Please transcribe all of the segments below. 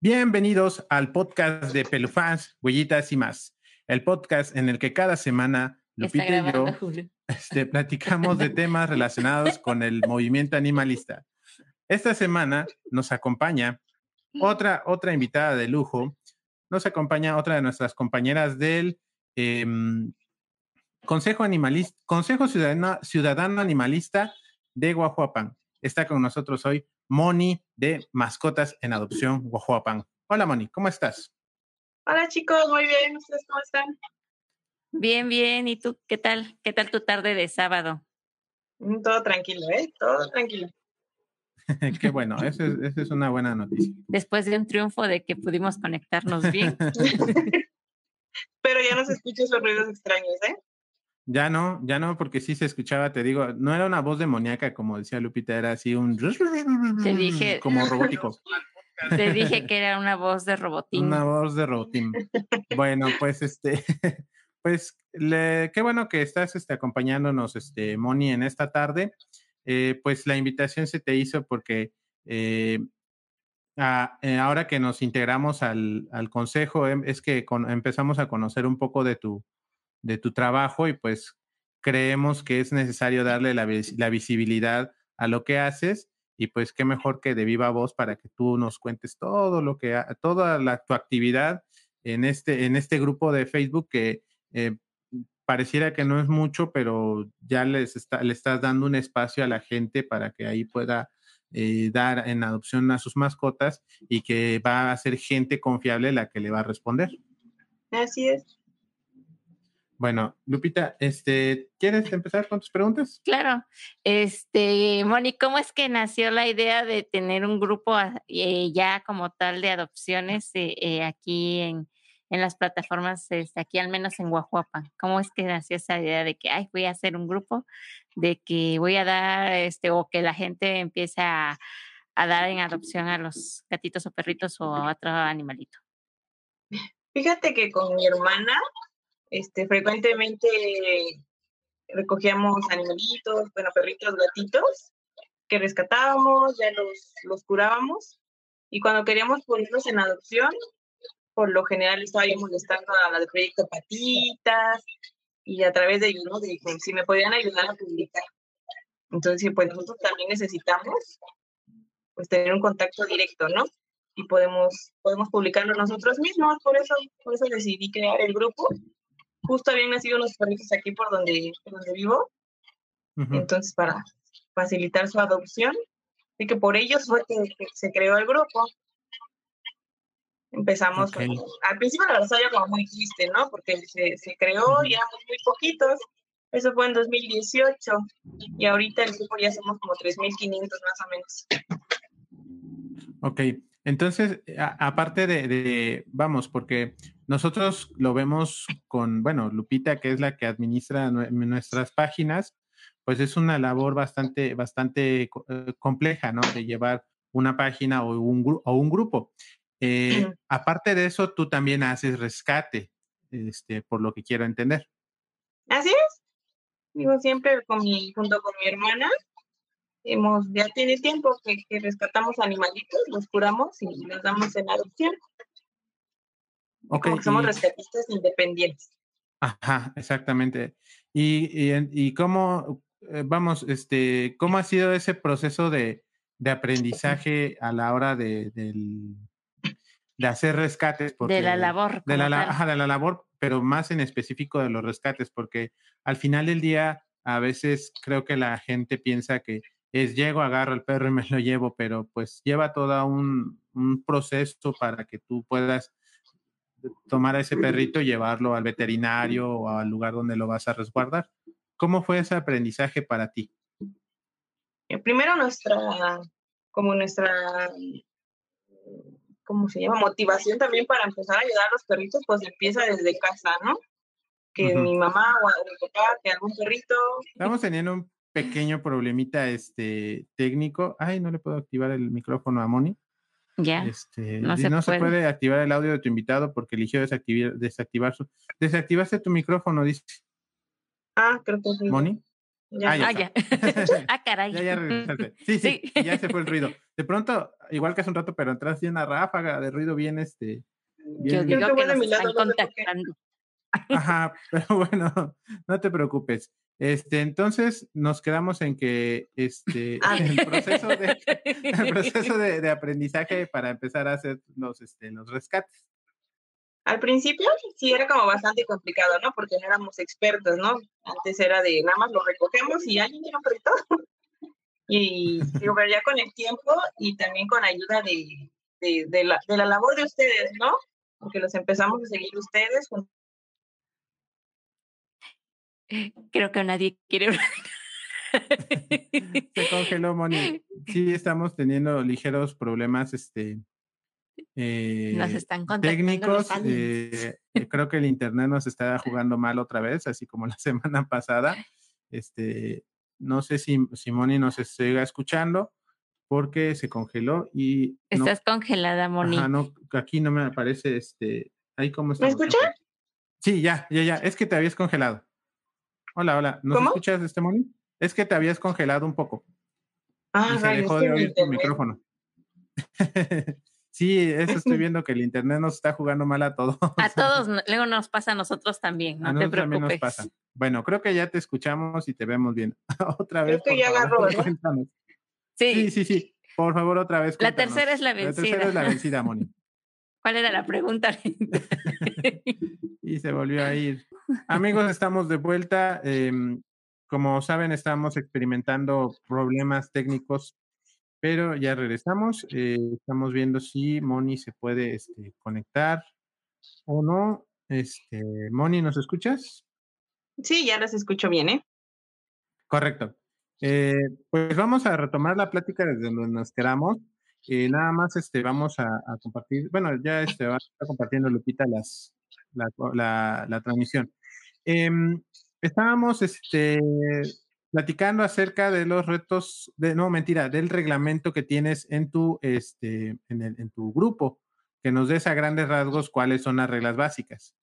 Bienvenidos al podcast de Pelufans, Huellitas y más. El podcast en el que cada semana Lupita y yo este, platicamos de temas relacionados con el movimiento animalista. Esta semana nos acompaña otra, otra invitada de lujo. Nos acompaña otra de nuestras compañeras del em, Consejo, Animalista, Consejo Ciudadano, Ciudadano Animalista de Guajuapan. Está con nosotros hoy Moni de Mascotas en Adopción Guajuapan. Hola Moni, ¿cómo estás? Hola chicos, muy bien. ¿Ustedes cómo están? Bien, bien. ¿Y tú qué tal? ¿Qué tal tu tarde de sábado? Mm, todo tranquilo, ¿eh? Todo tranquilo. Qué bueno, esa es, es, una buena noticia. Después de un triunfo de que pudimos conectarnos bien. Pero ya no se escuchan esos ruidos extraños, ¿eh? Ya no, ya no, porque sí se escuchaba, te digo, no era una voz demoníaca, como decía Lupita, era así un... Te dije... Como robótico. Te dije que era una voz de robotín. Una voz de robotín. bueno, pues este, pues le, qué bueno que estás este, acompañándonos, este, Moni, en esta tarde. Eh, pues la invitación se te hizo porque eh, a, eh, ahora que nos integramos al, al consejo, em, es que con, empezamos a conocer un poco de tu, de tu trabajo y pues creemos que es necesario darle la, visibilidad a lo que haces y pues qué mejor que de viva voz para que tú nos cuentes todo lo que, toda la, tu actividad en este, en este grupo de Facebook que eh, pareciera que no es mucho, pero ya les está, le estás dando un espacio a la gente para que ahí pueda eh, dar en adopción a sus mascotas y que va a ser gente confiable la que le va a responder. Así es. Bueno, Lupita, este, ¿quieres empezar con tus preguntas? Claro. Este, Moni, ¿cómo es que nació la idea de tener un grupo eh, ya como tal de adopciones eh, eh, aquí en, en, las plataformas, este, aquí al menos en Guajuapa? ¿Cómo es que nació esa idea de que, ay, voy a hacer un grupo, de que voy a dar, este, o que la gente empiece a, a dar en adopción a los gatitos o perritos o a otro animalito? Fíjate que con mi hermana este, frecuentemente recogíamos animalitos, bueno, perritos, gatitos, que rescatábamos, ya los, los curábamos, y cuando queríamos ponerlos en adopción, por lo general estaba yo molestando a la de Proyecto Patitas, y a través de ellos, ¿no? Dije, si me podían ayudar a publicar. Entonces, pues nosotros también necesitamos pues tener un contacto directo, ¿no? Y podemos, podemos publicarlo nosotros mismos, por eso, por eso decidí crear el grupo justo habían nacido unos perritos aquí por donde, donde vivo. Entonces, para facilitar su adopción. Así que por ellos fue que, se creó el grupo. Empezamos, al principio la verdad estaba como muy triste, ¿no? Porque se, se creó y éramos muy poquitos. Eso fue en 2018 y ahorita el grupo ya somos como 3.500 más o menos. Ok, entonces, aparte de, de, vamos, porque nosotros lo vemos con, bueno, Lupita, que es la que administra nuestras páginas, pues es una labor bastante, bastante eh, compleja, ¿no? De llevar una página o un, o un grupo. Eh, aparte de eso, tú también haces rescate, este, por lo que quiero entender. Así es. Digo, siempre con mi, junto con mi hermana, hemos, ya tiene tiempo que, que rescatamos animalitos, los curamos y los damos en adopción. Okay, somos rescatistas independientes. Ajá, exactamente. Y, y, cómo, eh, vamos, este, cómo ha sido ese proceso de, de aprendizaje a la hora de, de, hacer rescates? de la labor. De la, ajá, de la labor, pero más en específico de los rescates, porque al final del día a veces creo que la gente piensa que es llego, agarro el perro y me lo llevo, pero pues lleva todo un, un proceso para que tú puedas tomar a ese perrito y llevarlo al veterinario o al lugar donde lo vas a resguardar. ¿Cómo fue ese aprendizaje para ti? Eh, primero nuestra, como nuestra, ¿cómo se llama? Motivación también para empezar a ayudar a los perritos, pues empieza desde casa, ¿no? Que mi mamá o mi papá, que algún perrito. Estamos teniendo un pequeño problemita este, técnico. Ay, no le puedo activar el micrófono a Moni. Ya. Este, no, se, puede. activar el audio de tu invitado porque eligió desactivar, desactivar su. Desactivaste tu micrófono, dice. Ah, creo que sí. ¿Moni? Ya. Ah, ya. ah, caray. Ya, ya regresaste. Sí, sí, ya se fue el ruido. De pronto, igual que hace un rato, pero entraste una ráfaga de ruido bien, este... Yo digo que, nos están contactando. Ajá, pero bueno, no te preocupes. Este, entonces nos quedamos en que este ah. el proceso de el proceso de, de, aprendizaje para empezar a hacer los este los rescates. Al principio sí era como bastante complicado, ¿no? Porque no éramos expertos, ¿no? Antes era de nada más lo recogemos y alguien tiene un perrito. y pero ya con el tiempo y también con ayuda de, de, de, la, de la labor de ustedes, ¿no? Porque los empezamos a seguir ustedes. Creo que nadie quiere. Se congeló, Moni. Sí, estamos teniendo ligeros problemas, este, eh, nos están técnicos. Eh, eh, creo que el internet nos está jugando mal otra vez, así como la semana pasada. Este, no sé si Moni nos siga escuchando porque se congeló y estás congelada, Moni. no, aquí no me aparece este, ahí cómo está. ¿Me escuchas? Sí, ya, ya, ya. Es que te habías congelado. Hola, hola. ¿Nos escuchas, este Moni? Es que te habías congelado un poco. Ah, y se dejó de oír tu micrófono. Sí, eso estoy viendo que el internet nos está jugando mal a todos. A todos, luego nos pasa a nosotros también, no te preocupes. También nos pasa. Bueno, creo que ya te escuchamos y te vemos bien. otra vez. Creo que ya agarró, Sí. sí, sí, sí. Por favor, otra vez. La tercera es la vencida. La tercera es la vencida, Moni. ¿Cuál era la pregunta? y se volvió a ir. Amigos, estamos de vuelta. Em, como saben, estamos experimentando problemas técnicos pero ya regresamos. Eh, estamos viendo si Moni se puede este, conectar o no. Este, Moni, ¿nos escuchas? Sí, ya las escucho bien, ¿eh? Correcto. Eh, pues vamos a retomar la plática desde donde nos quedamos. Eh, nada más este, vamos a, compartir, bueno, ya este, va compartiendo Lupita la, la transmisión. Em, estábamos este, platicando acerca de los retos, de, no, mentira, del reglamento que tienes en tu, este, en, el, en tu grupo, que nos des a grandes rasgos cuáles son las reglas básicas.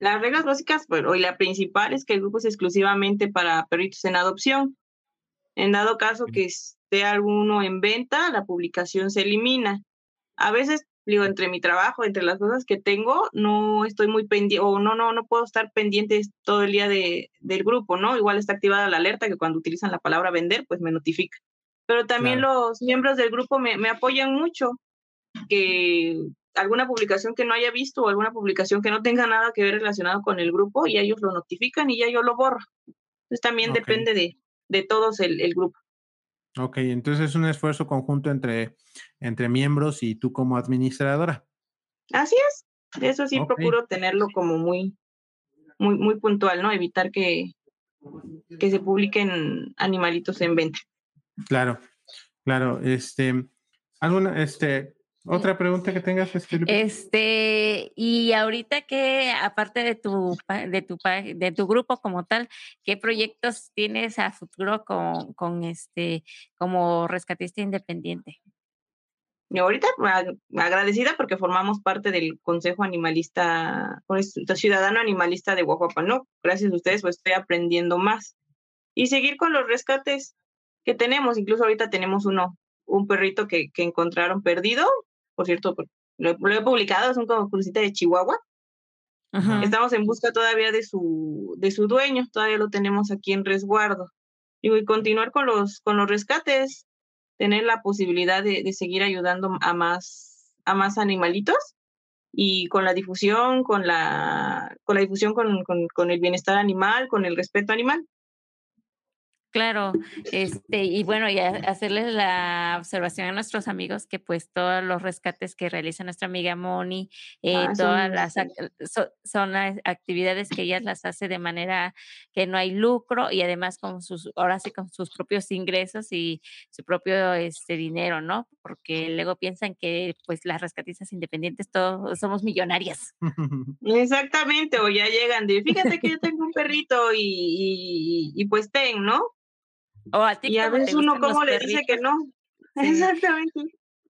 Las reglas básicas, bueno, y la principal es que el grupo es exclusivamente para perritos en adopción. En dado caso que esté alguno en venta, la publicación se elimina. A veces digo, entre mi trabajo, entre las cosas que tengo, no estoy muy pendiente, o no, no, no puedo estar pendiente todo el día de, del grupo, ¿no? Igual está activada la alerta que cuando utilizan la palabra vender, pues me notifica. Pero también los miembros del grupo me, me apoyan mucho, que alguna publicación que no haya visto o alguna publicación que no tenga nada que ver relacionado con el grupo, y ellos lo notifican y ya yo lo borro. Entonces también depende de, de todos el, el grupo. Ok, entonces es un esfuerzo conjunto entre, entre miembros y tú como administradora. Así es, eso sí procuro tenerlo como muy, muy, muy puntual, ¿no? Evitar que, que se publiquen animalitos en venta. Claro, claro. Este, alguna, este, otra pregunta que tengas, este, este, y ahorita que aparte de tu de tu de tu grupo como tal, ¿qué proyectos tienes a futuro con, con este como rescatista independiente? Y ahorita agradecida porque formamos parte del Consejo Animalista, Ciudadano Animalista de Oaxaca, ¿no? Gracias a ustedes pues estoy aprendiendo más. Y seguir con los rescates que tenemos, incluso ahorita tenemos uno, un perrito que, que encontraron perdido, por cierto, lo, he publicado, es un crucita de Chihuahua. Estamos en busca todavía de su, de su dueño, todavía lo tenemos aquí en resguardo. y continuar con los, con los rescates, tener la posibilidad de, de seguir ayudando a más, a más animalitos y con la difusión, con la, con la difusión con, con, con el bienestar animal, con el respeto animal. Claro, este, y bueno, y hacerles la observación a nuestros amigos que pues todos los rescates que realiza nuestra amiga Moni, eh, ah, todas las son las actividades que ella las hace de manera que no hay lucro y además con sus, ahora sí con sus propios ingresos y su propio este dinero, ¿no? Porque luego piensan que pues las rescatistas independientes todos somos millonarias. Exactamente, o ya llegan de, fíjate que yo tengo un perrito y, y pues ten, ¿no? O a ti y a veces uno como le dice que no. Exactamente.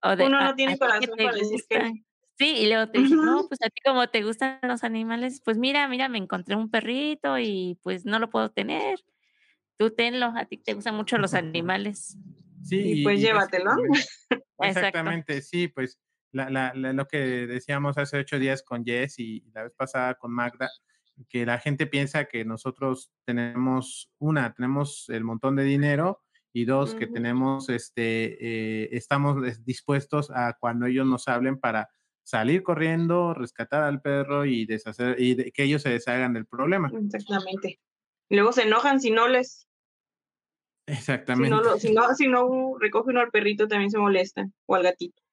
uno no tiene corazón para decir que Sí, y luego te dice, no, pues a ti como te gustan los animales, pues mira, mira, me encontré un perrito y pues no lo puedo tener. tú tenlo, a ti te gustan mucho los animales. Sí, y pues llévatelo. Exactamente, sí, pues lo que decíamos hace ocho días con Jess y la vez pasada con Magda, que la gente piensa que nosotros tenemos, una, tenemos el montón de dinero y dos, que tenemos, este, eh, estamos dispuestos a cuando ellos nos hablen para salir corriendo, rescatar al perro y deshacer, y que ellos se deshagan del problema. Exactamente. Y luego se enojan si no les... Exactamente. Si no, si no, recoge uno al perrito también se molesta, o al gatito.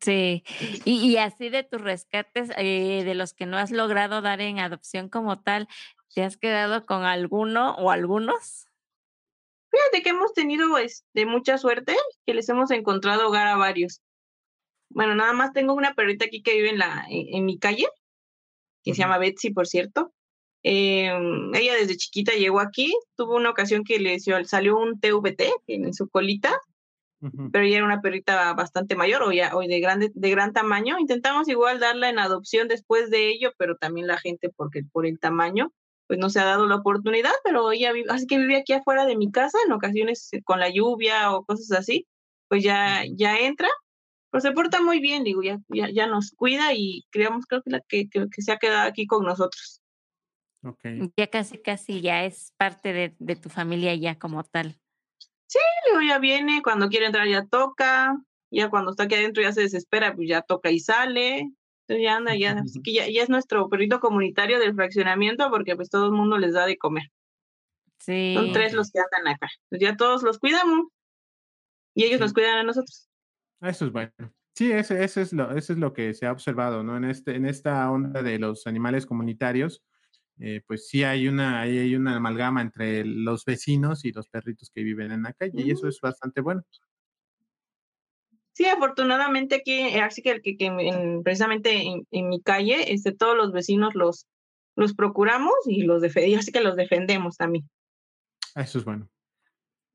Sí, y, y así de tus rescates, eh, de los que no has logrado dar en adopción como tal, ¿te has quedado con alguno o algunos? Fíjate que hemos tenido este, mucha suerte, que les hemos encontrado hogar a varios. Bueno, nada más tengo una perrita aquí que vive en, la, en, mi calle, que se llama Betsy, por cierto. Em, ella desde chiquita llegó aquí, tuvo una ocasión que le salió un TVT en su colita, pero ella era una perrita bastante mayor o ya de, grande, de gran tamaño. Intentamos igual darla en adopción después de ello, pero también la gente, porque por el tamaño, pues no se ha dado la oportunidad, pero ella vive, así que vive aquí afuera de mi casa, en ocasiones eh, con la lluvia o cosas así, pues ya, ya entra, pero se porta muy bien, digo, ya, ya, nos cuida y creamos, creo que, la, que, que, se ha quedado aquí con nosotros. Okay. Ya casi, casi ya es parte de, de tu familia ya como tal. Sí, luego ya viene, cuando quiere entrar ya toca, ya cuando está aquí adentro ya se desespera, pues ya toca y sale. Entonces ya anda, ya, así que ya, ya es nuestro perrito comunitario del fraccionamiento porque pues todo el mundo les da de comer. Sí. Son tres los que andan acá. Entonces ya todos los cuidamos y ellos nos cuidan a nosotros. Eso es bueno. Sí, eso, eso, es lo, eso es lo que se ha observado, ¿no? En, este, en esta onda de los animales comunitarios, eh, pues sí hay una, hay una amalgama entre los vecinos y los perritos que viven en la calle y eso es bastante bueno. Sí, afortunadamente aquí, así que, que, que precisamente en, mi calle, este, todos los vecinos los, los procuramos y los defendemos, así que los defendemos también. Eso es bueno.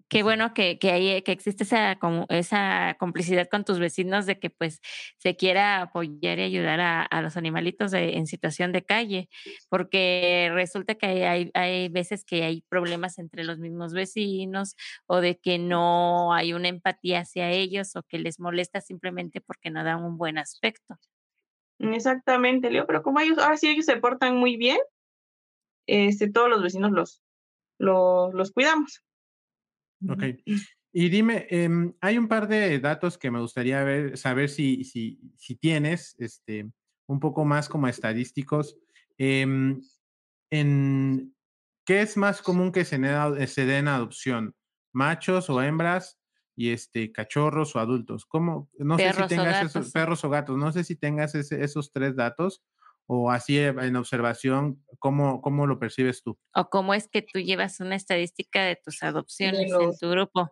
Qué bueno que, que, hay, que existe esa, como, esa complicidad con tus vecinos de que pues se quiera apoyar y ayudar a, a los animalitos en situación de calle, porque resulta que hay, hay, veces que hay problemas entre los mismos vecinos o de que no hay una empatía hacia ellos o que les molesta simplemente porque no dan un buen aspecto. Exactamente, Leo, pero como ellos, ahora sí ellos se portan muy bien, este, todos los vecinos los, los, los cuidamos. Ok. Y dime, em, hay un par de datos que me gustaría ver, saber si, si, si tienes, este, un poco más como estadísticos. Em, en, ¿Qué es más común que se, se den adopción? ¿Machos o hembras? Y este, cachorros o adultos. ¿Cómo? No sé si tengas esos perros o gatos, no sé si tengas esos tres datos o así eh, en observación, ¿cómo, ¿cómo lo percibes tú? ¿O cómo es que tú llevas una estadística de tus adopciones en tu grupo?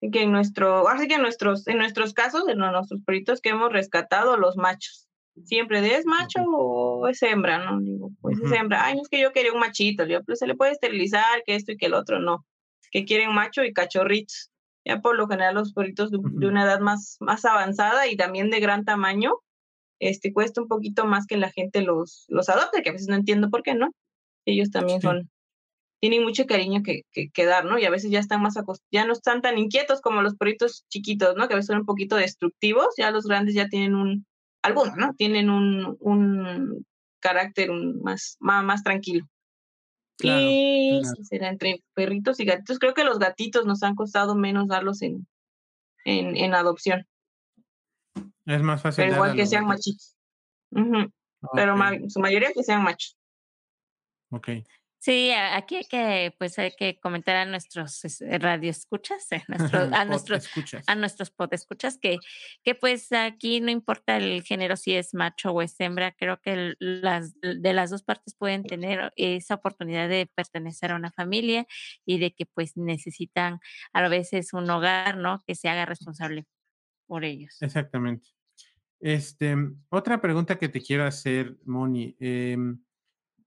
Que en nuestro, así que en nuestros, en nuestros casos, en nuestros perritos que hemos rescatado, los machos. Siempre de es macho o es hembra, ¿no? Digo, pues es hembra. Ay, no es que yo quería un machito. Digo, pues se le puede esterilizar, que esto y que el otro, no. Que quieren macho y cachorritos. Ya por lo general los perritos de, de una edad más, más avanzada y también de gran tamaño, este, cuesta un poquito más que la gente los, los adopte, que a veces no entiendo por qué, ¿no? Ellos también son, tienen mucho cariño que, que, dar, ¿no? Y a veces ya están más ya no están tan inquietos como los perritos chiquitos, ¿no? Que a veces son un poquito destructivos, ya los grandes ya tienen un, algunos, ¿no? Tienen un, un carácter más, más, más tranquilo. y será entre perritos y gatitos. Creo que los gatitos nos han costado menos darlos en, en, en adopción. Es más fácil. Pero igual que sean machitos. Pero su mayoría que sean machos. Ok. Sí, aquí hay que, pues hay que comentar a nuestros radioescuchas, a nuestros, a nuestros, a nuestros podescuchas que, que pues aquí no importa el género si es macho o es hembra, creo que las de las dos partes pueden tener esa oportunidad de pertenecer a una familia y de que pues necesitan a veces un hogar, ¿no? Que se haga responsable por ellos. Exactamente. Este, otra pregunta que te quiero hacer, Moni, em,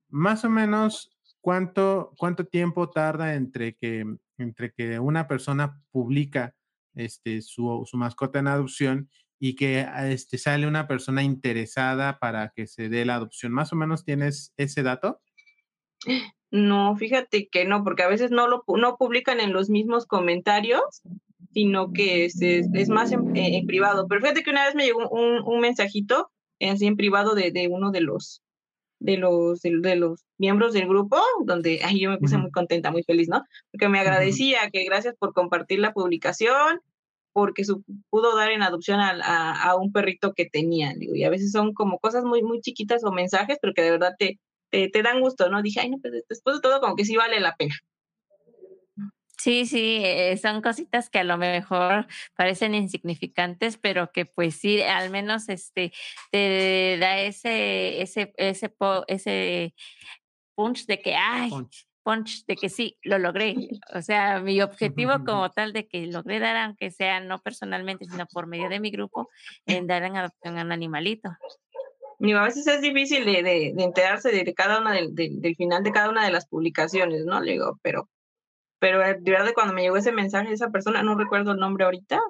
más o menos, ¿cuánto, ¿cuánto tiempo tarda entre que, entre que una persona publica este, su, su mascota en adopción y que este, sale una persona interesada para que se dé la adopción? ¿Más o menos tienes ese dato? No, fíjate que no, porque a veces no lo no publican en los mismos comentarios, sino que es, es, más en, en, privado. Pero fíjate que una vez me llegó un, un mensajito así en privado de, de, uno de los de los de, los miembros del grupo, donde ay, yo me puse muy contenta, muy feliz, ¿no? Porque me agradecía que gracias por compartir la publicación, porque su, pudo dar en adopción a, a, a, un perrito que tenía, digo, y a veces son como cosas muy, muy chiquitas o mensajes, pero que de verdad te, te, te dan gusto, ¿no? Dije, ay, no, pues después de todo como que sí vale la pena. Sí, sí, eh, son cositas que a lo mejor parecen insignificantes, pero que pues sí, al menos este te da ese ese ese ese punch de que ay, punch. punch. de que sí, lo logré. O sea, mi objetivo como tal de que logré dar aunque sea no personalmente, sino por medio de mi grupo en dar en adopción a un animalito. A veces es difícil de, de, de enterarse de cada una del, del, del final de cada una de las publicaciones, ¿no? Le digo, pero pero de verdad cuando me llegó ese mensaje de esa persona, no recuerdo el nombre ahorita,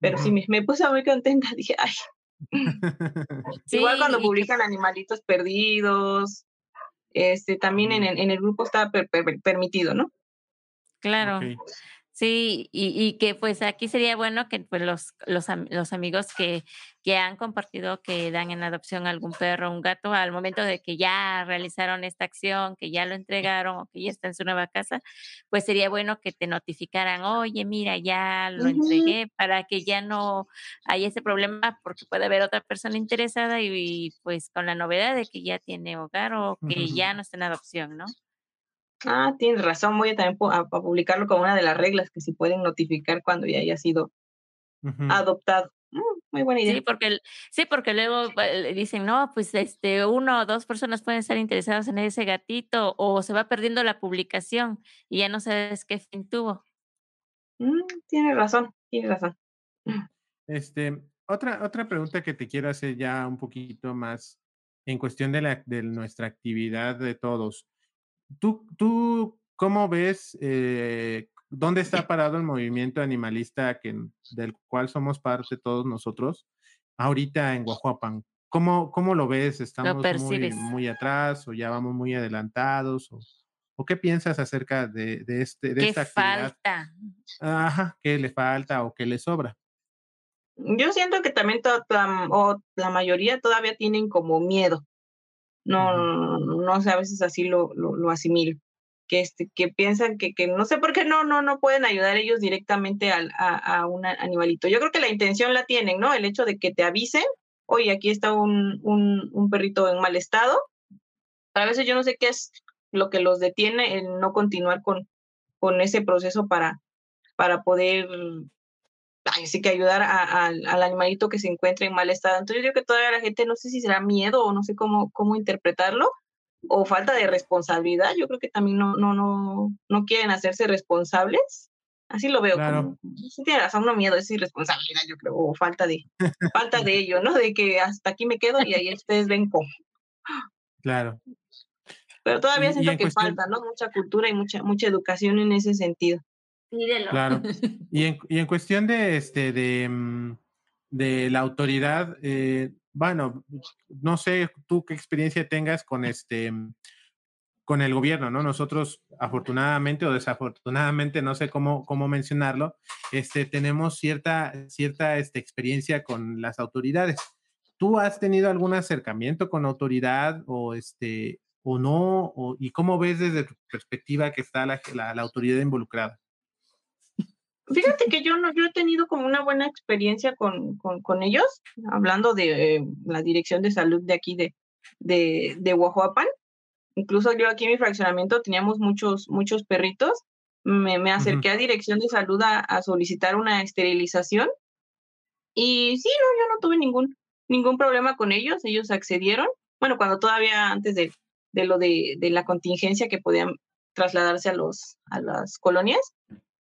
pero uh -huh. sí me, me, puse muy contenta, dije, ay. sí, Igual cuando publican animalitos perdidos, este, también en, en el grupo está per, per, permitido, ¿no? Claro. Okay. Sí, y, y, que pues aquí sería bueno que pues los, los, los amigos que, que han compartido que dan en adopción algún perro o un gato al momento de que ya realizaron esta acción, que ya lo entregaron o que ya está en su nueva casa, pues sería bueno que te notificaran, oye, mira, ya lo uh -huh. entregué para que ya no haya ese problema porque puede haber otra persona interesada y, y pues con la novedad de que ya tiene hogar o que uh -huh. ya no está en adopción, ¿no? Ah, tienes razón, voy a también a, a, publicarlo como una de las reglas que si pueden notificar cuando ya haya sido uh -huh. adoptado. Mm, muy buena idea. Sí, porque, sí, porque luego dicen, no, pues este, uno o dos personas pueden estar interesados en ese gatito o se va perdiendo la publicación y ya no sabes qué fin tuvo. Mm, tienes razón, tienes razón. Este, otra, otra pregunta que te quiero hacer ya un poquito más en cuestión de, la, de nuestra actividad de todos. ¿Tú, tú cómo ves eh, dónde está parado el movimiento animalista que, del cual somos parte todos nosotros ahorita en Guajuapan? ¿Cómo, cómo lo ves? ¿Estamos lo muy, muy, atrás o ya vamos muy adelantados? ¿O, o qué piensas acerca de, de, este, de ¿Qué esta actividad? falta? Ajá, ¿qué le falta o qué le sobra? Yo siento que también o la mayoría todavía tienen como miedo no, no sé, a veces así lo, lo, lo asimilo. Que, este, que piensan que, que no sé por qué no, no, no pueden ayudar ellos directamente al, a, a un animalito. Yo creo que la intención la tienen, ¿no? El hecho de que te avisen, oye, aquí está un, un, un perrito en mal estado. A veces yo no sé qué es lo que los detiene en no continuar con, con ese proceso para, para poder así que ayudar a, a, al animalito que se encuentra en mal estado. Entonces yo creo que todavía la gente no sé si será miedo o no sé cómo, cómo interpretarlo o falta de responsabilidad. Yo creo que también no, no, no, no quieren hacerse responsables. Así lo veo. Claro. Como, sí tiene razón, no miedo, es irresponsabilidad, yo creo, o falta de, falta de ello, ¿no? De que hasta aquí me quedo y ahí ustedes ven cómo. Claro. Pero todavía siento que cuestión... falta, ¿no? Mucha cultura y mucha, mucha educación en ese sentido. Claro. Y en, y en cuestión de, este, de, mm, de la autoridad, eh, bueno, no sé tú qué experiencia tengas con este con el gobierno, ¿no? Nosotros, afortunadamente o desafortunadamente, no sé cómo, cómo mencionarlo, este, tenemos cierta, cierta este, experiencia con las autoridades. ¿Tú has tenido algún acercamiento con autoridad o, este, o no? O, ¿Y cómo ves desde tu perspectiva que está la, la, la autoridad involucrada? Fíjate que yo no, yo he tenido como una buena experiencia con, con, con ellos, hablando de eh, la dirección de salud de aquí de, de, de Oahuapan. Incluso yo aquí en mi fraccionamiento teníamos muchos, muchos perritos. Me, me acerqué uh -huh. a dirección de salud a, a, solicitar una esterilización. Y sí, no, yo no tuve ningún, ningún problema con ellos. Ellos accedieron. Bueno, cuando todavía antes de, de lo de, de la contingencia que podían trasladarse a, los, a las colonias.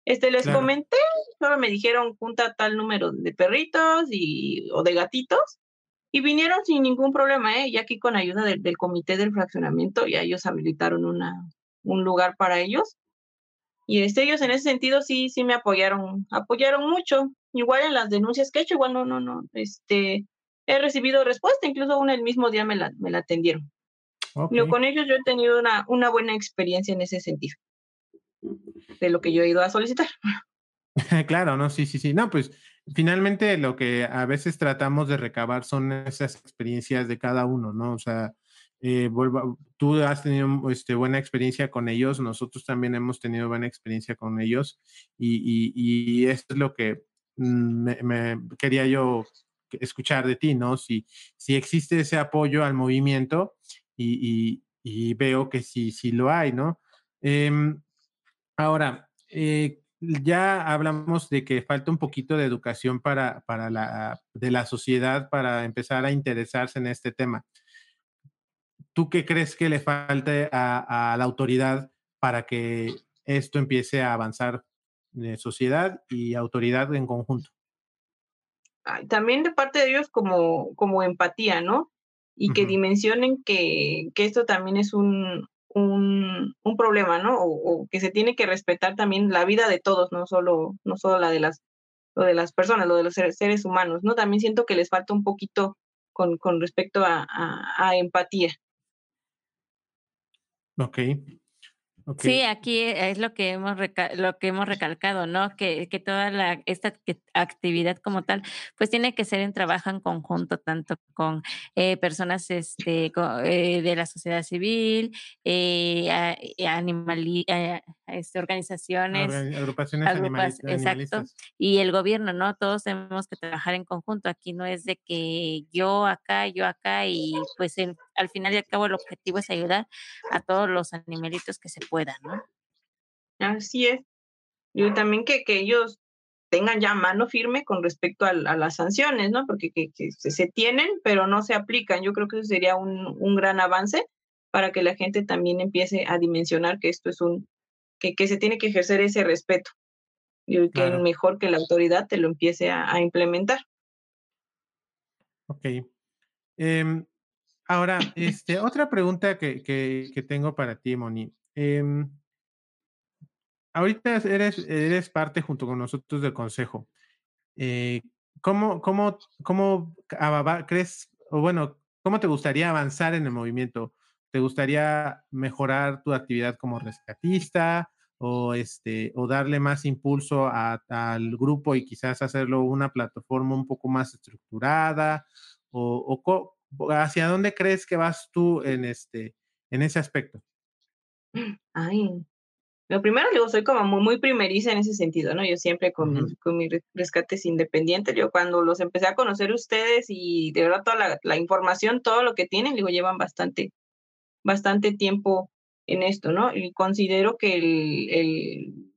Este, les claro. comenté, solo me dijeron junta tal número de perritos y, o de gatitos, y vinieron sin ningún problema, ¿eh? Y aquí con ayuda de, del comité del fraccionamiento, ya ellos habilitaron una, un lugar para ellos. Y este, ellos en ese sentido sí, sí me apoyaron, apoyaron mucho. Igual en las denuncias que he hecho, igual no, no, no, este, he recibido respuesta, incluso una el mismo día me la, me la atendieron. Yo con ellos yo he tenido una, una buena experiencia en ese sentido, de lo que yo he ido a solicitar. claro, no, sí, sí, sí. No, pues finalmente lo que a veces tratamos de recabar son esas experiencias de cada uno, ¿no? O sea, eh, tú has tenido este, buena experiencia con ellos, nosotros también hemos tenido buena experiencia con ellos y, esto es lo que mm, quería yo escuchar de ti, ¿no? Si, si existe ese apoyo al movimiento y, y veo que sí, sí lo hay, ¿no? Em, ahora, eh, ya hablamos de que falta un poquito de educación para, para la, de la sociedad para empezar a interesarse en este tema. ¿Tú qué crees que le falte a, la autoridad para que esto empiece a avanzar de sociedad y autoridad en conjunto? También de parte de ellos como, como empatía, ¿no? Y que dimensionen que, que, esto también es un, un, un problema, ¿no? O, que se tiene que respetar también la vida de todos, no solo, no solo la de las, lo de las personas, lo de los seres, humanos, ¿no? También siento que les falta un poquito con, con respecto a, a, empatía. Ok. Sí, aquí es lo que hemos lo que hemos recalcado, ¿no? Que, que toda la, esta actividad como tal, pues tiene que ser en trabajo en conjunto, tanto con eh, personas este, eh, de la sociedad civil, eh, este, organizaciones, agrupaciones exacto, y el gobierno, ¿no? Todos tenemos que trabajar en conjunto. Aquí no es de que yo acá, yo acá, y pues al final y al cabo el objetivo es ayudar a todos los animalitos que se puedan, ¿no? Así es. Yo también que, que ellos tengan ya mano firme con respecto a, las sanciones, ¿no? Porque que, se, tienen, pero no se aplican. Yo creo que eso sería un, un gran avance para que la gente también empiece a dimensionar que esto es un, que, se tiene que ejercer ese respeto. Y que es mejor que la autoridad te lo empiece a, implementar. Ok. Em, ahora, este, otra pregunta que, que, tengo para ti, Moni. Em, ahorita eres, eres parte junto con nosotros del consejo. Eh, ¿cómo, cómo, cómo crees, o bueno, cómo te gustaría avanzar en el movimiento? ¿Te gustaría mejorar tu actividad como rescatista o, este, o darle más impulso al grupo y quizás hacerlo una plataforma un poco más estructurada? ¿O, hacia dónde crees que vas tú en, este, en ese aspecto? Ay, lo primero, digo, soy como muy, muy primeriza en ese sentido, ¿no? Yo siempre con, con mis rescates independientes, yo cuando los empecé a conocer ustedes y de verdad toda la, la información, todo lo que tienen, digo, llevan bastante, bastante tiempo en esto, ¿no? Y considero que el, el,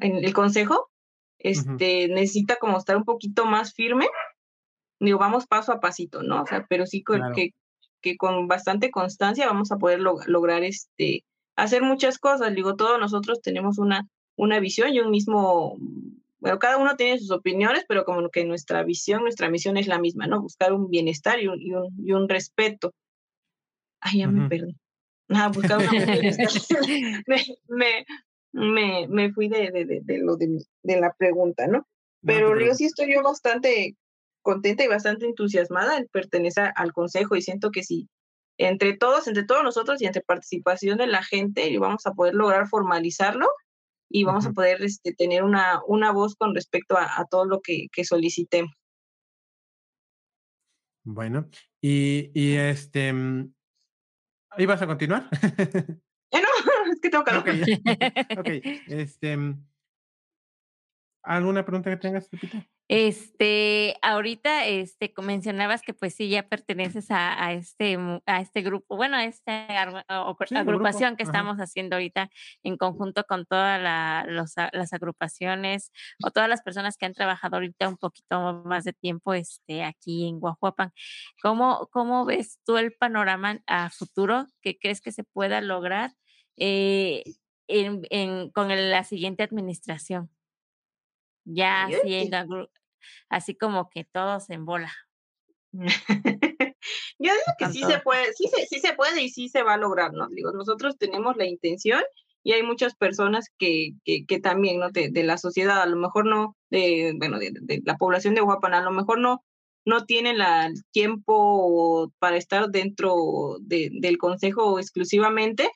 el consejo este, necesita como estar un poquito más firme. Digo, vamos paso a pasito, ¿no? O sea, pero sí que, que con bastante constancia vamos a poder lograr este, hacer muchas cosas. Digo, todos nosotros tenemos una, una visión y un mismo, bueno, cada uno tiene sus opiniones, pero como que nuestra visión, nuestra misión es la misma, ¿no? Buscar un bienestar y un, y un, y un respeto. Ay, ya me perdí. Ah, buscar una me, me, me, fui de, de, de, lo de, de la pregunta, ¿no? Pero yo sí estoy yo bastante contenta y bastante entusiasmada en pertenecer al consejo y siento que sí, entre todos, entre todos nosotros y entre participación de la gente, vamos a poder lograr formalizarlo y vamos a poder este, tener una, una voz con respecto a, a todo lo que, que solicitemos. Bueno, y, y este, mm, ¿Ahí vas a continuar? Eh, no, es que tengo que... Ok, okay. Este, mm, ¿Alguna pregunta que tengas, Pepita? Este, ahorita, este, mencionabas que pues sí, ya perteneces a, a este, a este grupo, bueno, a esta agrupación que estamos haciendo ahorita en conjunto con todas las agrupaciones o todas las personas que han trabajado ahorita un poquito más de tiempo este, aquí en Guajuapan. ¿Cómo, ¿Cómo ves tú el panorama a futuro que crees que se pueda lograr eh, en, en, con la siguiente administración? Ya haciendo así como que todos en bola. Yo digo que sí se puede, sí se, sí se puede y sí se va a lograr, ¿no? Digo, nosotros tenemos la intención y hay muchas personas que, que, que también, ¿no? De, de, la sociedad, a lo mejor no, de, bueno, de, de, la población de Huapan, a lo mejor no, no tienen el tiempo para estar dentro del consejo exclusivamente,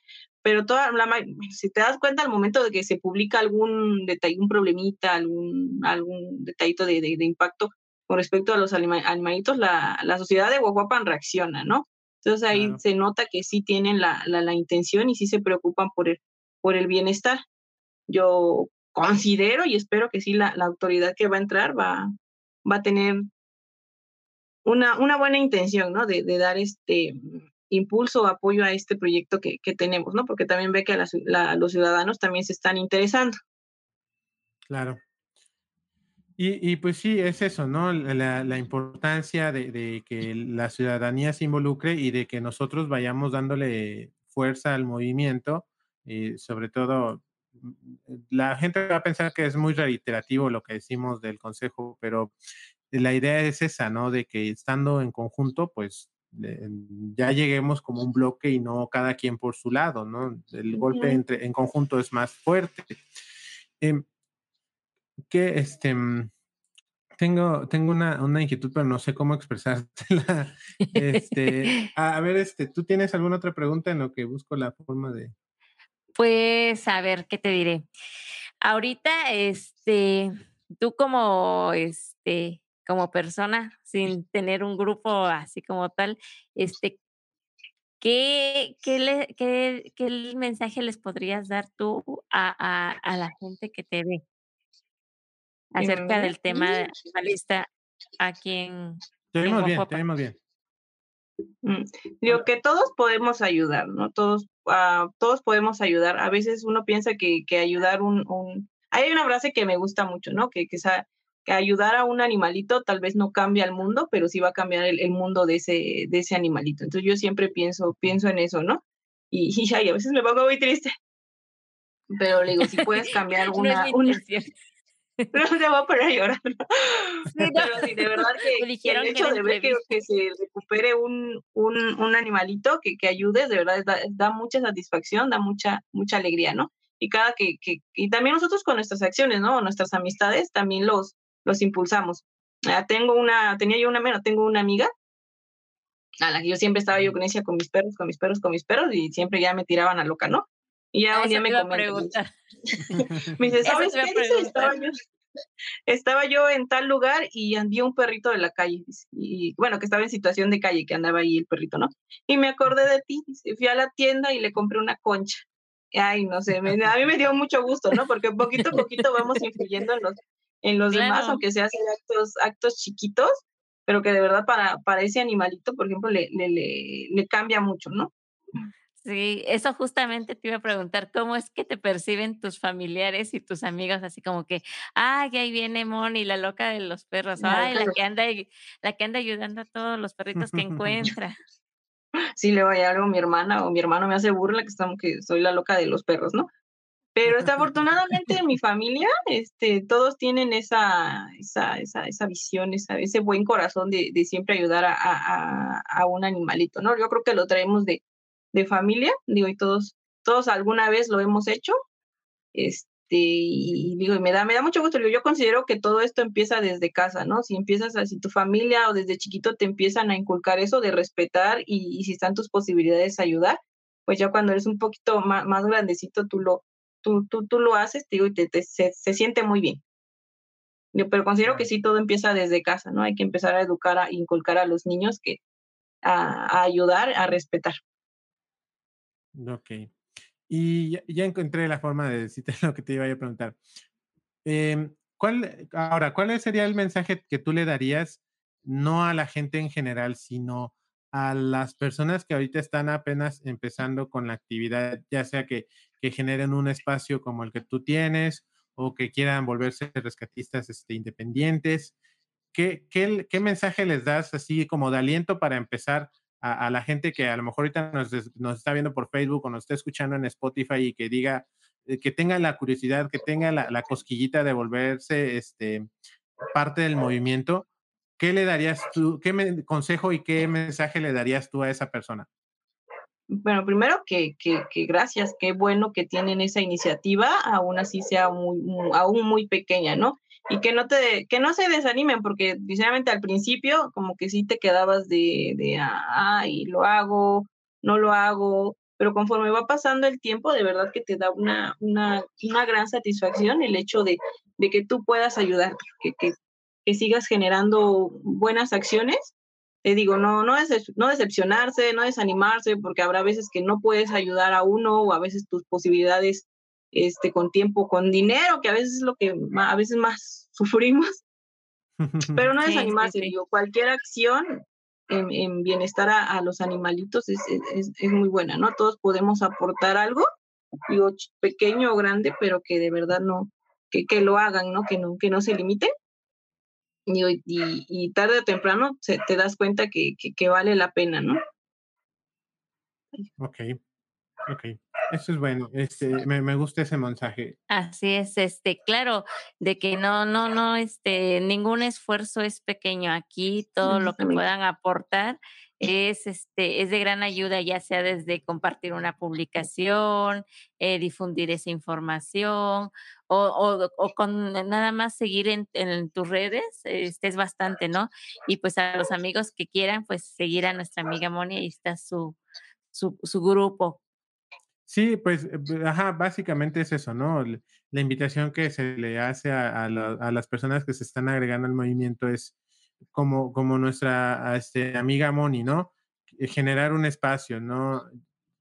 pero toda la, si te das cuenta al momento de que se publica algún detalle, un problemita, algún, algún detallito de, de, impacto con respecto a los animalitos, la, la sociedad de Guajuapan reacciona, ¿no? Entonces ahí se nota que sí tienen la, la, la, intención y sí se preocupan por el, por el bienestar. Yo considero y espero que sí la, la autoridad que va a entrar va, va a tener una, una buena intención, ¿no? De, de dar este impulso o apoyo a este proyecto que, que tenemos, ¿no? Porque también ve que a los ciudadanos también se están interesando. Claro. Y, y pues sí, es eso, ¿no? La, la importancia de, de, que la ciudadanía se involucre y de que nosotros vayamos dándole fuerza al movimiento, y eh, sobre todo la gente va a pensar que es muy reiterativo lo que decimos del Consejo, pero la idea es esa, ¿no? De que estando en conjunto, pues ya lleguemos como un bloque y no cada quien por su lado, ¿no? El golpe entre, en conjunto es más fuerte. Eh, que este, mm, tengo, tengo una, una, inquietud, pero no sé cómo expresártela. Este, a, a, ver, este, ¿tú tienes alguna otra pregunta en lo que busco la forma de...? Pues, a ver, ¿qué te diré? Ahorita, este, tú como, este, como persona, sin tener un grupo así como tal, este, ¿qué, qué, le, qué, qué mensaje les podrías dar tú a, a, a la gente que te ve acerca del tema animalista aquí en... Te bien, te bien. Mm, digo que todos podemos ayudar, ¿no? Todos, uh, todos podemos ayudar. A veces uno piensa que, que ayudar un, un, Hay una frase que me gusta mucho, ¿no? Que, que que ayudar a un animalito tal vez no cambia el mundo, pero sí va a cambiar el, el, mundo de ese, de ese animalito. Entonces yo siempre pienso, pienso en eso, ¿no? Y, y a veces me pongo muy triste. Pero le digo, si puedes cambiar una... no una... No te voy a poner a llorar. Sí, pero sí, de verdad que, que el hecho de ver que, que, se recupere un, un, un animalito que, que ayude, de verdad da, da, mucha satisfacción, da mucha, mucha alegría, ¿no? Y cada que, y también nosotros con nuestras acciones, ¿no? Nuestras amistades también los, los impulsamos. Uh, tengo una, tenía yo una, bueno, tengo una amiga a la que yo siempre estaba yo con ella, con mis perros, con mis perros, con mis perros, y siempre ya me tiraban a loca, ¿no? Y ya un día me comenta, me dice, ¿sabes qué? Dice, estaba, yo, estaba yo en tal lugar y andía un perrito de la calle, y bueno, que estaba en situación de calle, que andaba ahí el perrito, ¿no? Y me acordé de ti, fui a la tienda y le compré una concha. Ay, no sé, me, a mí me dio mucho gusto, ¿no? Porque poquito a poquito vamos influyendo en los, en los claro. demás, aunque se hacen actos, actos chiquitos, pero que de verdad para, para ese animalito, por ejemplo, le, le, le, le cambia mucho, ¿no? Sí, eso justamente te iba a preguntar, ¿cómo es que te perciben tus familiares y tus amigos así como que, ay, ahí viene Moni, la loca de los perros, ay, la que anda, la que anda ayudando a todos los perritos que encuentra? Sí, le voy a algo a mi hermana o mi hermano me hace burla que, estamos, que soy la loca de los perros, ¿no? Pero desafortunadamente en mi familia, este, todos tienen esa, esa, esa, esa visión, esa, ese buen corazón de, de siempre ayudar a, a, a, un animalito, ¿no? Yo creo que lo traemos de, de familia, digo, y todos, todos alguna vez lo hemos hecho, este, y digo, y me da, me da mucho gusto, yo considero que todo esto empieza desde casa, ¿no? Si empiezas así, tu familia o desde chiquito te empiezan a inculcar eso de respetar y, y si están tus posibilidades de ayudar, pues ya cuando eres un poquito más, más grandecito, tú lo, tú, tú, tú lo haces, digo, y te, te, se, se, siente muy bien. Yo, pero considero que sí todo empieza desde casa, ¿no? Hay que empezar a educar, a inculcar a los niños que a, a ayudar, a respetar. Ok. Y ya, ya, encontré la forma de decirte lo que te iba a preguntar. Eh, ¿cuál, ahora, ¿cuál sería el mensaje que tú le darías, no a la gente en general, sino a las personas que ahorita están apenas empezando con la actividad, ya sea que, que generen un espacio como el que tú tienes o que quieran volverse rescatistas este, independientes? ¿Qué, qué, ¿Qué mensaje les das así como de aliento para empezar a, a, la gente que a lo mejor ahorita nos, nos, está viendo por Facebook o nos está escuchando en Spotify y que diga, eh, que tenga la curiosidad, que tenga la, la cosquillita de volverse este, parte del movimiento, ¿qué le darías tú, qué me, consejo y qué mensaje le darías tú a esa persona? Bueno, primero que, que, que, gracias, qué bueno que tienen esa iniciativa, aún así sea muy, aún muy pequeña, ¿no? y que no te, que no se desanimen, porque sinceramente al principio como que sí te quedabas de, de, ay, lo hago, no lo hago, pero conforme va pasando el tiempo, de verdad que te da una, una, una gran satisfacción el hecho de, de que tú puedas ayudar, que, que, que, sigas generando buenas acciones. Te digo, no, no, no decepcionarse, no desanimarse, porque habrá veces que no puedes ayudar a uno o a veces tus posibilidades este, con tiempo, con dinero, que a veces es lo que a veces más sufrimos. Pero no desanimarse, digo, cualquier acción en, bienestar a, los animalitos es, es, es, muy buena, ¿no? Todos podemos aportar algo, digo, pequeño o grande, pero que de verdad no, que, que lo hagan, ¿no? Que no, que no se limiten. Y, y, y tarde o temprano te das cuenta que, que, que vale la pena, ¿no? Ok, ok. Eso es bueno, este, me, me, gusta ese mensaje. Así es, este, claro, de que no, no, no, este, ningún esfuerzo es pequeño aquí, todo lo que puedan aportar es, este, es de gran ayuda, ya sea desde compartir una publicación, eh, difundir esa información o, o, con nada más seguir en, tus redes, este es bastante, ¿no? Y pues a los amigos que quieran, pues seguir a nuestra amiga Moni, ahí está su, su, su grupo Sí, pues, eh, ajá, básicamente es eso, ¿no? La invitación que se le hace a, a las personas que se están agregando al movimiento es como, como nuestra este, amiga Moni, ¿no? Eh, generar un espacio, ¿no?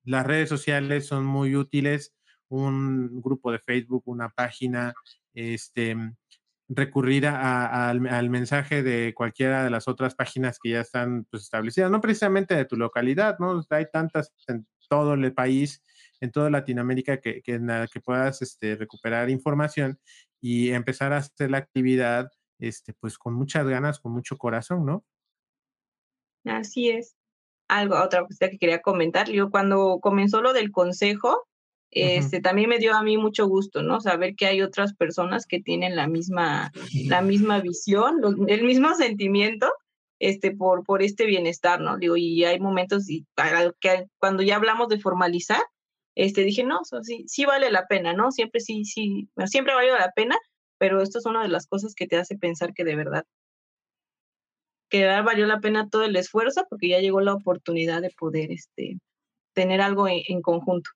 Las redes sociales son muy útiles, un grupo de Facebook, una página, este, recurrir a, al, mensaje de cualquiera de las otras páginas que ya están pues, establecidas, no precisamente de tu localidad, ¿no? Hay tantas en todo el país en toda Latinoamérica que, que, que puedas este, recuperar información y empezar a hacer la actividad este, pues con muchas ganas, con mucho corazón, ¿no? Así es. Algo, otra cosa que quería comentar, yo cuando comenzó lo del consejo, este, uh -huh. también me dio a mí mucho gusto, ¿no? Saber que hay otras personas que tienen la misma, la misma visión, los, el mismo sentimiento, este, por, por este bienestar, ¿no? Digo, y hay momentos y, que cuando ya hablamos de formalizar, este, dije, no, so, sí, sí vale la pena, ¿no? Siempre sí, sí, siempre ha valido la pena, pero esto es una de las cosas que te hace pensar que de verdad, que de verdad valió la pena todo el esfuerzo porque ya llegó la oportunidad de poder, este, tener algo en, en conjunto.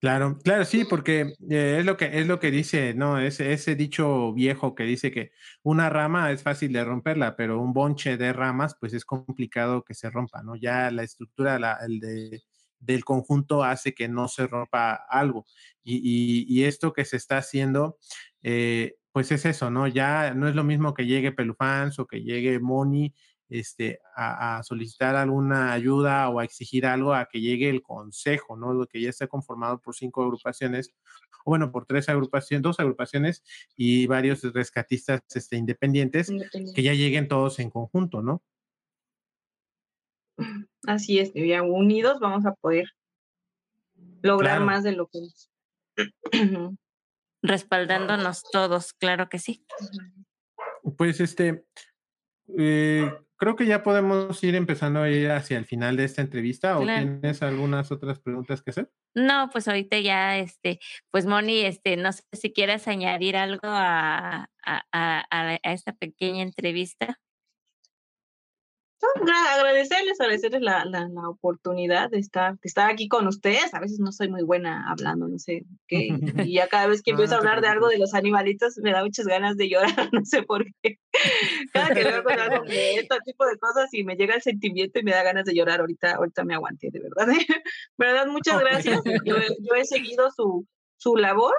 Claro, claro, sí, porque eh, es lo que es lo que dice, no, ese, ese dicho viejo que dice que una rama es fácil de romperla, pero un bonche de ramas, pues es complicado que se rompa, ¿no? Ya la estructura, la, el de, del conjunto hace que no se rompa algo. Y, y, y esto que se está haciendo, eh, pues es eso, ¿no? Ya no es lo mismo que llegue Pelufans o que llegue Moni este, a, a, solicitar alguna ayuda o a exigir algo a que llegue el consejo, ¿no? Lo que ya está conformado por cinco agrupaciones, o bueno, por tres agrupaciones, dos agrupaciones y varios rescatistas este, independientes, Independiente. que ya lleguen todos en conjunto, ¿no? Así es, ya unidos vamos a poder lograr claro. más de lo que es. Respaldándonos todos, claro que sí. Pues este, eh, creo que ya podemos ir empezando a ir hacia el final de esta entrevista. ¿O claro. tienes algunas otras preguntas que hacer? No, pues ahorita ya, este, pues Moni, este, no sé si quieres añadir algo a, a, a, a esta pequeña entrevista agradecerles, agradecerles la, la, la, oportunidad de estar, de estar aquí con ustedes. A veces no soy muy buena hablando, no sé qué. Y ya cada vez que empiezo a hablar de algo de los animalitos, me da muchas ganas de llorar, no sé por qué. Cada que veo con algo de este tipo de cosas y me llega el sentimiento y me da ganas de llorar, ahorita, ahorita me aguanté, de verdad. verdad, muchas gracias. Yo, yo he seguido su, su labor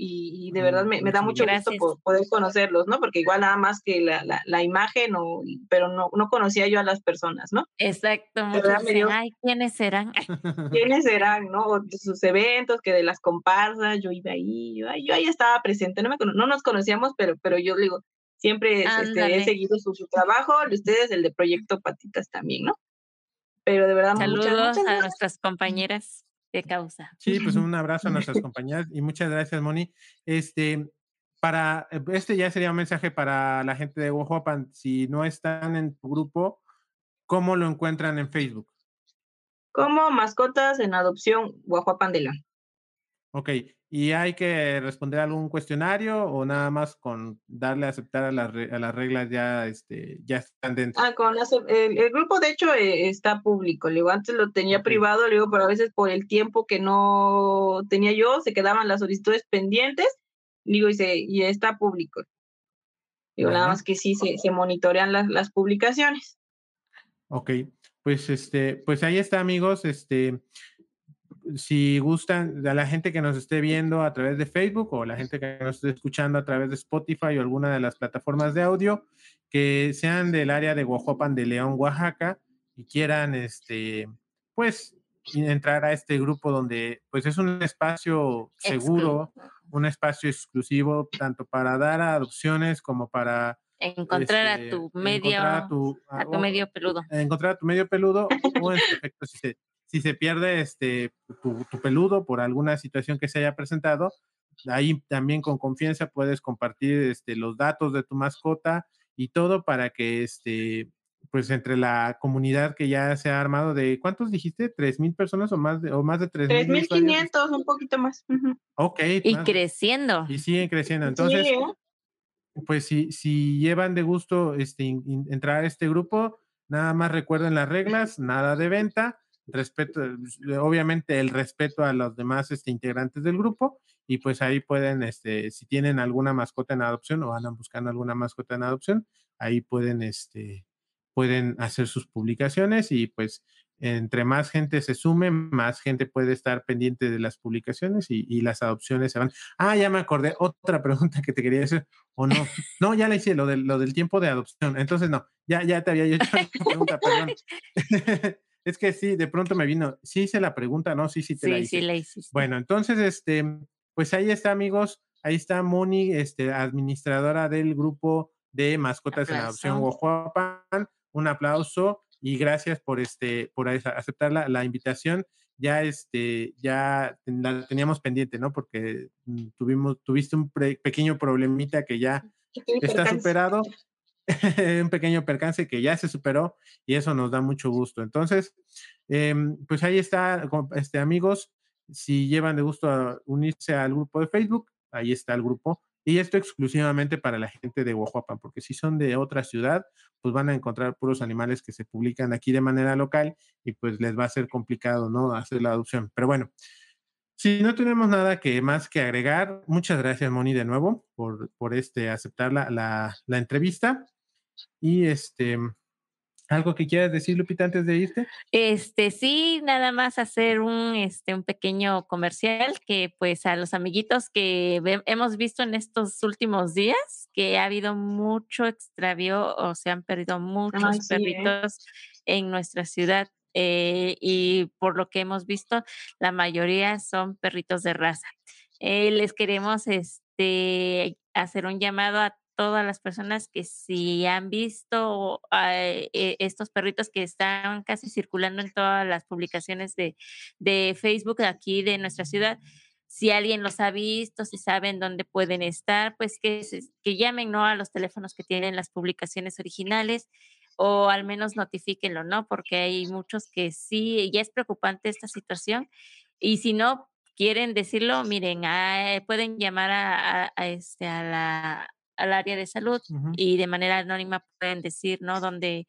y, y, de verdad me, me da mucho Gracias. gusto poder conocerlos, ¿no? Porque igual nada más que la, la, la imagen, o, pero no, no conocía yo a las personas, ¿no? Exacto. Me dio, Ay, ¿quiénes serán? ¿Quiénes serán, no? O sus eventos, que de las comparsas, yo iba ahí, yo, yo ahí estaba presente, no, me, no nos conocíamos, pero, pero yo digo, siempre este, he seguido su, su trabajo, de ustedes, el de Proyecto Patitas también, ¿no? Pero de verdad, Saludos muchas, muchas a nuestras compañeras de causa. Sí, pues un abrazo a nuestras compañeras y muchas gracias, Moni. Este, para, este ya sería un mensaje para la gente de Oaxapan. Si no están en tu grupo, ¿cómo lo encuentran en Facebook? Como mascotas en adopción León. Ok, ¿y hay que responder algún cuestionario o nada más con darle a aceptar a, las a las reglas ya, este, ya están dentro? Ah, con el, el, grupo de hecho eh, está público, digo, antes lo tenía privado, digo, pero a veces por el tiempo que no tenía yo, se quedaban las solicitudes pendientes, digo, y, se, y está público. Digo, nada más que sí se, se monitorean las, las publicaciones. Ok, pues este, pues ahí está, amigos. Este, si gustan, a la gente que nos esté viendo a través de Facebook o la gente que nos esté escuchando a través de Spotify o alguna de las plataformas de audio, que sean del área de Guajopan de León, Oaxaca, y quieran, este, pues, entrar a este grupo donde, pues, es un espacio seguro, un espacio exclusivo, tanto para dar adopciones como para encontrar a este, tu medio a tu, medio peludo. encontrar a tu medio peludo o en efecto si se si se pierde este, tu, peludo por alguna situación que se haya presentado, ahí también con confianza puedes compartir este, los datos de tu mascota y todo para que este, pues entre la comunidad que ya se ha armado de, ¿cuántos dijiste? ¿Tres mil personas o más de, o más de tres mil? quinientos, un poquito más. Ok. Y creciendo. Y siguen creciendo. Entonces, ¿eh? pues si, si llevan de gusto este, entrar a este grupo, nada más recuerden las reglas, nada de venta respeto, obviamente el respeto a los demás este, integrantes del grupo y pues ahí pueden, este, si tienen alguna mascota en adopción o andan buscando alguna mascota en adopción, ahí pueden, este, pueden hacer sus publicaciones y pues entre más gente se sume, más gente puede estar pendiente de las publicaciones y, las adopciones se van. Ah, ya me acordé, otra pregunta que te quería hacer, o no, no, ya la hice, lo del, lo del tiempo de adopción, entonces no, ya, ya te había hecho la pregunta, perdón. Es que sí, de pronto me vino, sí hice la pregunta, ¿no? Sí, sí te la hice. Sí, la hiciste. Bueno, entonces, este, pues ahí está, amigos, ahí está Moni, este, administradora del grupo de mascotas en adopción Guajuapan. Un aplauso y gracias por este, por aceptar la, invitación. Ya este, ya la teníamos pendiente, ¿no? Porque mm, tuvimos, tuviste un pequeño problemita que ya está superado. un pequeño percance que ya se superó y eso nos da mucho gusto. Entonces, em, pues ahí está, este, amigos, si llevan de gusto a unirse al grupo de Facebook, ahí está el grupo. Y esto exclusivamente para la gente de Oaxaca, porque si son de otra ciudad, pues van a encontrar puros animales que se publican aquí de manera local y pues les va a ser complicado, ¿no? Hacer la adopción. Pero bueno, si no tenemos nada que más que agregar, muchas gracias, Moni, de nuevo por, por este, aceptar la, la, la entrevista. Y este, ¿Algo que quieras decir, Lupita, antes de irte? Este, sí, nada más hacer un, este, un pequeño comercial que pues a los amiguitos que hemos visto en estos últimos días, que ha habido mucho extravío o se han perdido muchos ¿eh? perritos en nuestra ciudad. Eh, y por lo que hemos visto, la mayoría son perritos de raza. Eh, les queremos este, hacer un llamado a todas las personas que si han visto eh, estos perritos que están casi circulando en todas las publicaciones de, de Facebook aquí de nuestra ciudad, si alguien los ha visto, si saben dónde pueden estar, pues que, que llamen ¿no? a los teléfonos que tienen las publicaciones originales o al menos notifíquenlo, ¿no? Porque hay muchos que sí, ya es preocupante esta situación y si no quieren decirlo, miren, ah, pueden llamar a, este, a la al área de salud y de manera anónima pueden decir, ¿no? Dónde,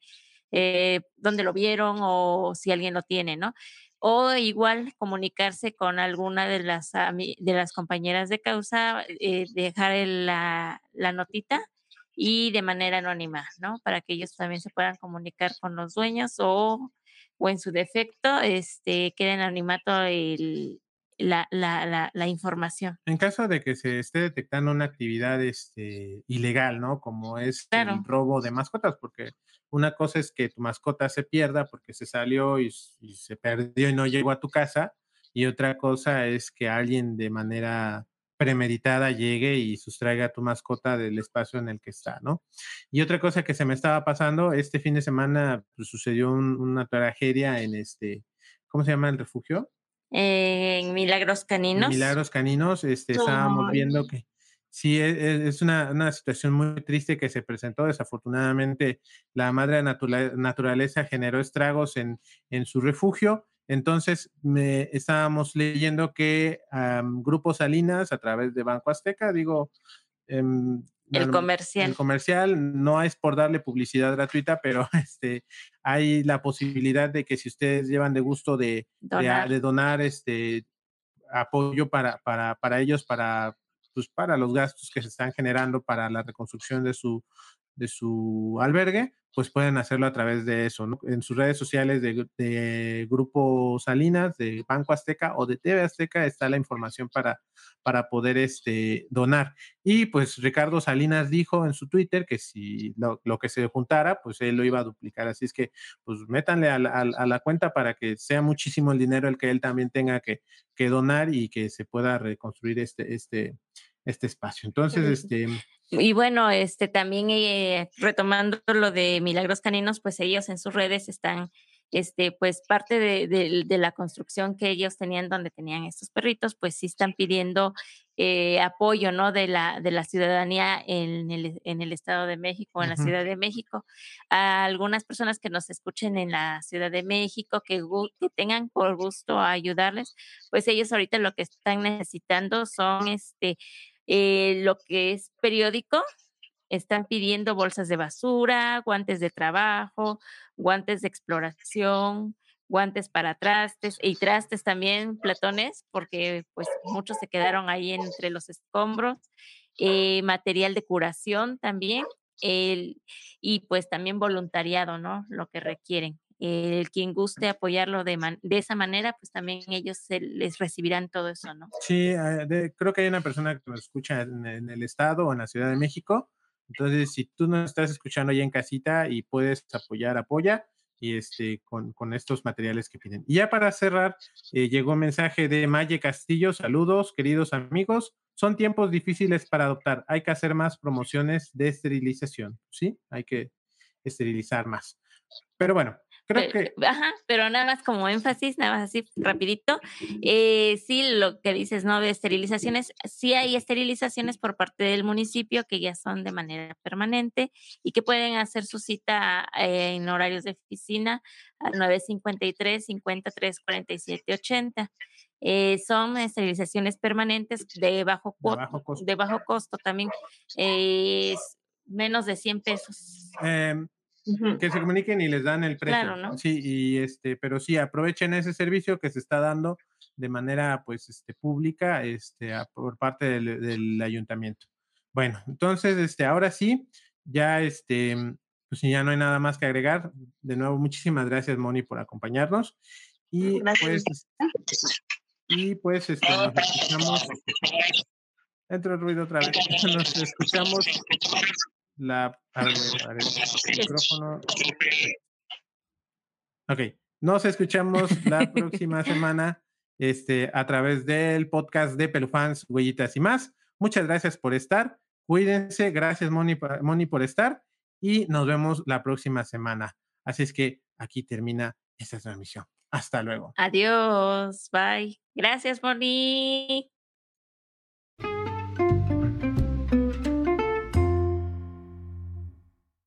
eh, dónde lo vieron o si alguien lo tiene, ¿no? O igual comunicarse con alguna de las, de las compañeras de causa, eh, dejar la, la notita y de manera anónima, ¿no? Para que ellos también se puedan comunicar con los dueños o, o en su defecto, este, quede en anonimato el, la, la, la, información. En caso de que se esté detectando una actividad este, ilegal, ¿no? Como es el robo de mascotas, porque una cosa es que tu mascota se pierda porque se salió y, se perdió y no llegó a tu casa, y otra cosa es que alguien de manera premeditada llegue y sustraiga a tu mascota del espacio en el que está, ¿no? Y otra cosa que se me estaba pasando, este fin de semana pues, sucedió una tragedia en este, ¿cómo se llama el refugio? En Milagros Caninos. Milagros Caninos, este, estábamos viendo que sí, e, e, es una, una, situación muy triste que se presentó. Desafortunadamente, la madre naturaleza generó estragos en, en su refugio. Entonces, me, estábamos leyendo que Grupo Salinas, a través de Banco Azteca, digo, em, el comercial. El comercial no es por darle publicidad gratuita, pero este, hay la posibilidad de que si ustedes llevan de gusto de donar, de, donar este, apoyo para, para, para ellos, para, pues, para los gastos que se están generando para la reconstrucción de su, de su albergue, pues pueden hacerlo a través de eso, ¿no? En sus redes sociales de, Grupo Salinas, de Banco Azteca o de TV Azteca está la información para, para poder este, donar. Y pues Ricardo Salinas dijo en su Twitter que si lo, que se juntara, pues él lo iba a duplicar. Así es que, pues métanle a la, cuenta para que sea muchísimo el dinero el que él también tenga que, que donar y que se pueda reconstruir este, este, este espacio. Entonces, este, y bueno, este también eh, retomando lo de Milagros Caninos, pues ellos en sus redes están, este, pues parte de, la construcción que ellos tenían donde tenían estos perritos, pues sí están pidiendo eh, apoyo, ¿no? De la, de la ciudadanía en el, en el Estado de México, en la Ciudad de México. A algunas personas que nos escuchen en la Ciudad de México, que, que tengan por gusto ayudarles, pues ellos ahorita lo que están necesitando son, este, eh, lo que es periódico, están pidiendo bolsas de basura, guantes de trabajo, guantes de exploración, guantes para trastes y trastes también, platones, porque pues muchos se quedaron ahí entre los escombros, eh, material de curación también, y pues también voluntariado, ¿no? Lo que requieren el quien guste apoyarlo de, de esa manera, pues también ellos les recibirán todo eso, ¿no? Sí, ah, creo que hay una persona que nos escucha en, el estado o en la Ciudad de México. Entonces, si tú nos estás escuchando ya en casita y puedes apoyar, apoya y este, con, con estos materiales que piden. Y ya para cerrar, eh, llegó un mensaje de Maye Castillo. Saludos, queridos amigos. Son tiempos difíciles para adoptar. Hay que hacer más promociones de esterilización, ¿sí? Hay que esterilizar más. Pero bueno, pero, Ajá, pero nada más como énfasis, nada más así rapidito. Eh, sí, lo que dices, ¿no? De esterilizaciones, sí hay esterilizaciones por parte del municipio que ya son de manera permanente y que pueden hacer su cita eh, en horarios de oficina al 953 53 47 80. son esterilizaciones permanentes de bajo, de bajo, costo. De bajo costo también, es menos de 100 pesos. Que se comuniquen y les dan el precio. Claro, ¿no? Sí, y este, pero sí, aprovechen ese servicio que se está dando de manera, pues, este, pública, este, por parte del, ayuntamiento. Bueno, entonces, este, ahora sí, ya, este, pues ya no hay nada más que agregar. De nuevo, muchísimas gracias, Moni, por acompañarnos. Y pues, y pues, este, nos escuchamos. Entra el ruido otra vez. Nos escuchamos la. A ver, a ver, el micrófono. Ok, nos escuchamos la próxima semana este, a través del podcast de Pelufans, Huellitas y más. Muchas gracias por estar. Cuídense. Gracias, Moni, Moni, por estar. Y nos vemos la próxima semana. Así es que aquí termina esta transmisión. Hasta luego. Adiós. Bye. Gracias, Moni.